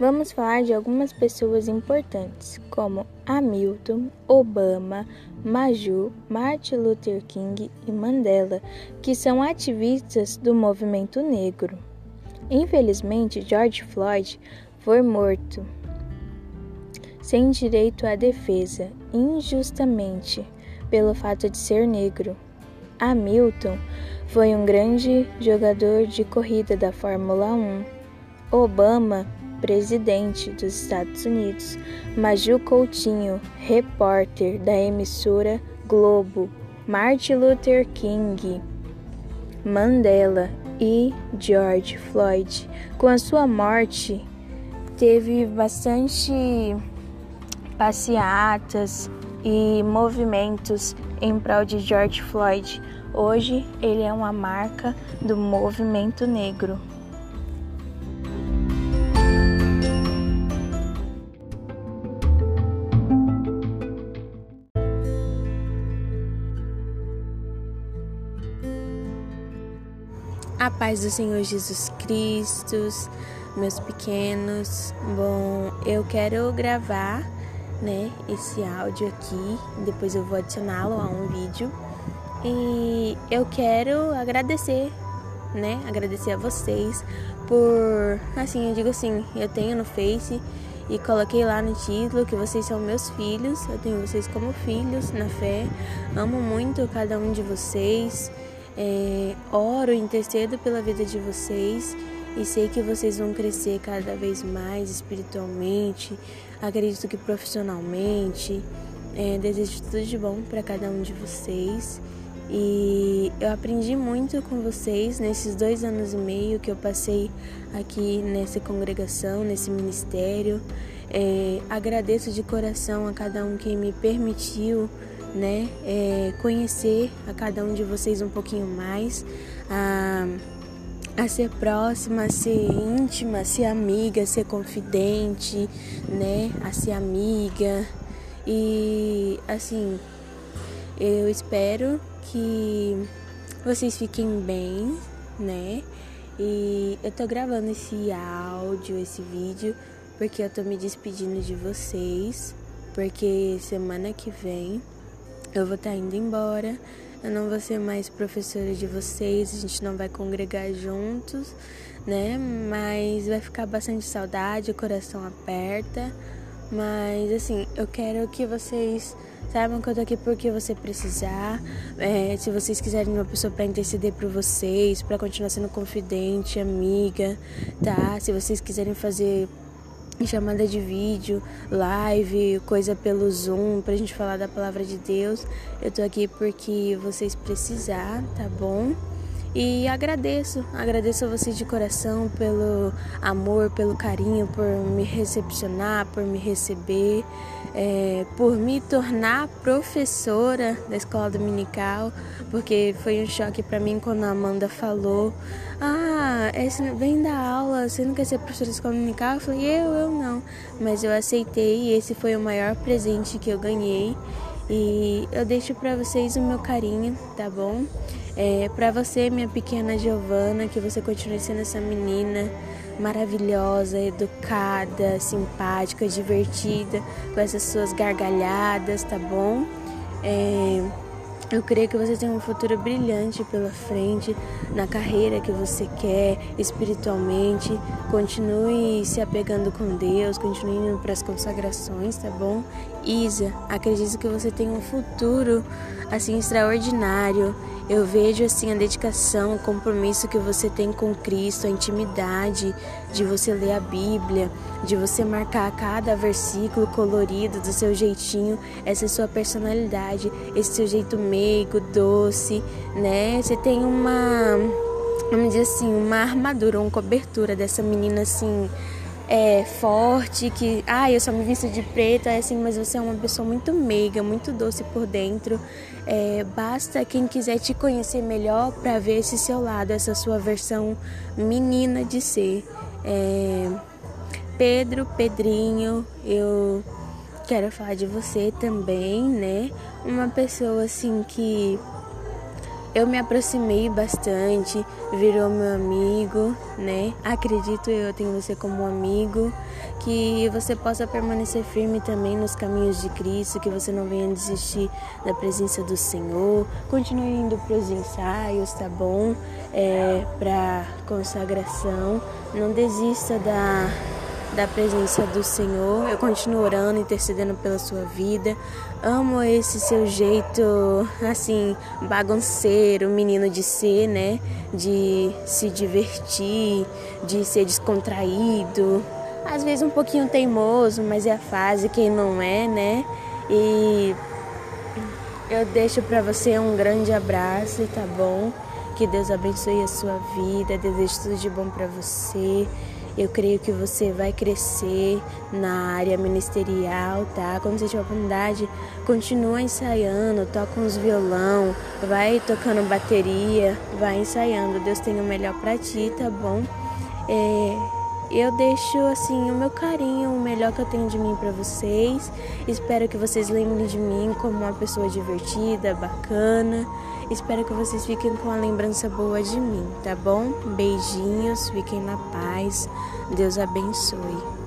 Vamos falar de algumas pessoas importantes, como Hamilton, Obama, Maju, Martin Luther King e Mandela, que são ativistas do movimento negro. Infelizmente, George Floyd foi morto sem direito à defesa, injustamente, pelo fato de ser negro. Hamilton foi um grande jogador de corrida da Fórmula 1. Obama, presidente dos Estados Unidos. Maju Coutinho, repórter da emissora Globo. Martin Luther King. Mandela e George Floyd. Com a sua morte, teve bastante passeatas e movimentos em prol de George Floyd. Hoje ele é uma marca do movimento negro. A paz do Senhor Jesus Cristo, meus pequenos. Bom, eu quero gravar, né, esse áudio aqui, depois eu vou adicioná-lo a um vídeo. E eu quero agradecer, né, agradecer a vocês por, assim, eu digo assim, eu tenho no Face e coloquei lá no título que vocês são meus filhos, eu tenho vocês como filhos na fé, amo muito cada um de vocês. É, oro, intercedo pela vida de vocês e sei que vocês vão crescer cada vez mais espiritualmente, acredito que profissionalmente. É, desejo tudo de bom para cada um de vocês. E eu aprendi muito com vocês nesses dois anos e meio que eu passei aqui nessa congregação, nesse ministério. É, agradeço de coração a cada um que me permitiu né? É, conhecer a cada um de vocês um pouquinho mais, a, a ser próxima, a ser íntima, a ser amiga, a ser confidente, né? A ser amiga. E assim, eu espero que vocês fiquem bem, né? E eu tô gravando esse áudio, esse vídeo, porque eu tô me despedindo de vocês, porque semana que vem eu vou estar tá indo embora, eu não vou ser mais professora de vocês, a gente não vai congregar juntos, né? Mas vai ficar bastante saudade, o coração aperta. Mas assim, eu quero que vocês saibam que eu tô aqui porque você precisar. É, se vocês quiserem uma pessoa para interceder por vocês, para continuar sendo confidente, amiga, tá? Se vocês quiserem fazer chamada de vídeo, live, coisa pelo Zoom, pra gente falar da palavra de Deus. Eu tô aqui porque vocês precisar, tá bom? E agradeço, agradeço a vocês de coração pelo amor, pelo carinho, por me recepcionar, por me receber, é, por me tornar professora da escola dominical, porque foi um choque para mim quando a Amanda falou: Ah, esse vem da aula, você não quer ser professora da escola dominical? Eu falei: Eu, eu não. Mas eu aceitei e esse foi o maior presente que eu ganhei. E eu deixo para vocês o meu carinho, tá bom? É, para você, minha pequena Giovana, que você continue sendo essa menina maravilhosa, educada, simpática, divertida, com essas suas gargalhadas, tá bom? É, eu creio que você tem um futuro brilhante pela frente, na carreira que você quer, espiritualmente. Continue se apegando com Deus, continue indo para as consagrações, tá bom? Isa, acredito que você tem um futuro assim extraordinário. Eu vejo assim a dedicação, o compromisso que você tem com Cristo, a intimidade de você ler a Bíblia, de você marcar cada versículo colorido do seu jeitinho, essa é sua personalidade, esse seu jeito meigo, doce, né? Você tem uma, vamos dizer assim, uma armadura, uma cobertura dessa menina assim é, forte, que, ah, eu só me visto de preto, é assim, mas você é uma pessoa muito meiga, muito doce por dentro. É, basta quem quiser te conhecer melhor para ver esse seu lado, essa sua versão menina de ser. É, Pedro, Pedrinho, eu quero falar de você também, né? Uma pessoa assim que eu me aproximei bastante, virou meu amigo, né? Acredito eu tenho você como um amigo, que você possa permanecer firme também nos caminhos de Cristo, que você não venha desistir da presença do Senhor, continue indo para os ensaios, tá bom? É, para consagração, não desista da da presença do Senhor. Eu continuo orando, intercedendo pela sua vida. Amo esse seu jeito, assim, bagunceiro, menino de ser, né? De se divertir, de ser descontraído. Às vezes um pouquinho teimoso, mas é a fase, quem não é, né? E eu deixo para você um grande abraço, tá bom? Que Deus abençoe a sua vida, desejo tudo de bom para você. Eu creio que você vai crescer na área ministerial, tá? Quando você tiver oportunidade, continua ensaiando, toca uns violão, vai tocando bateria, vai ensaiando. Deus tem o melhor para ti, tá bom? É, eu deixo assim o meu carinho, o melhor que eu tenho de mim para vocês. Espero que vocês lembrem de mim como uma pessoa divertida, bacana. Espero que vocês fiquem com a lembrança boa de mim, tá bom? Beijinhos, fiquem na paz. Deus abençoe.